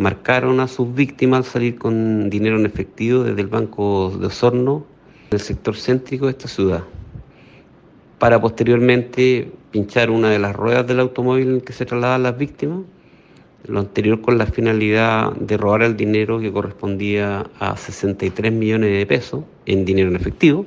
Marcaron a sus víctimas al salir con dinero en efectivo desde el Banco de Osorno, en el sector céntrico de esta ciudad, para posteriormente pinchar una de las ruedas del automóvil en que se trasladaban las víctimas, lo anterior con la finalidad de robar el dinero que correspondía a 63 millones de pesos en dinero en efectivo.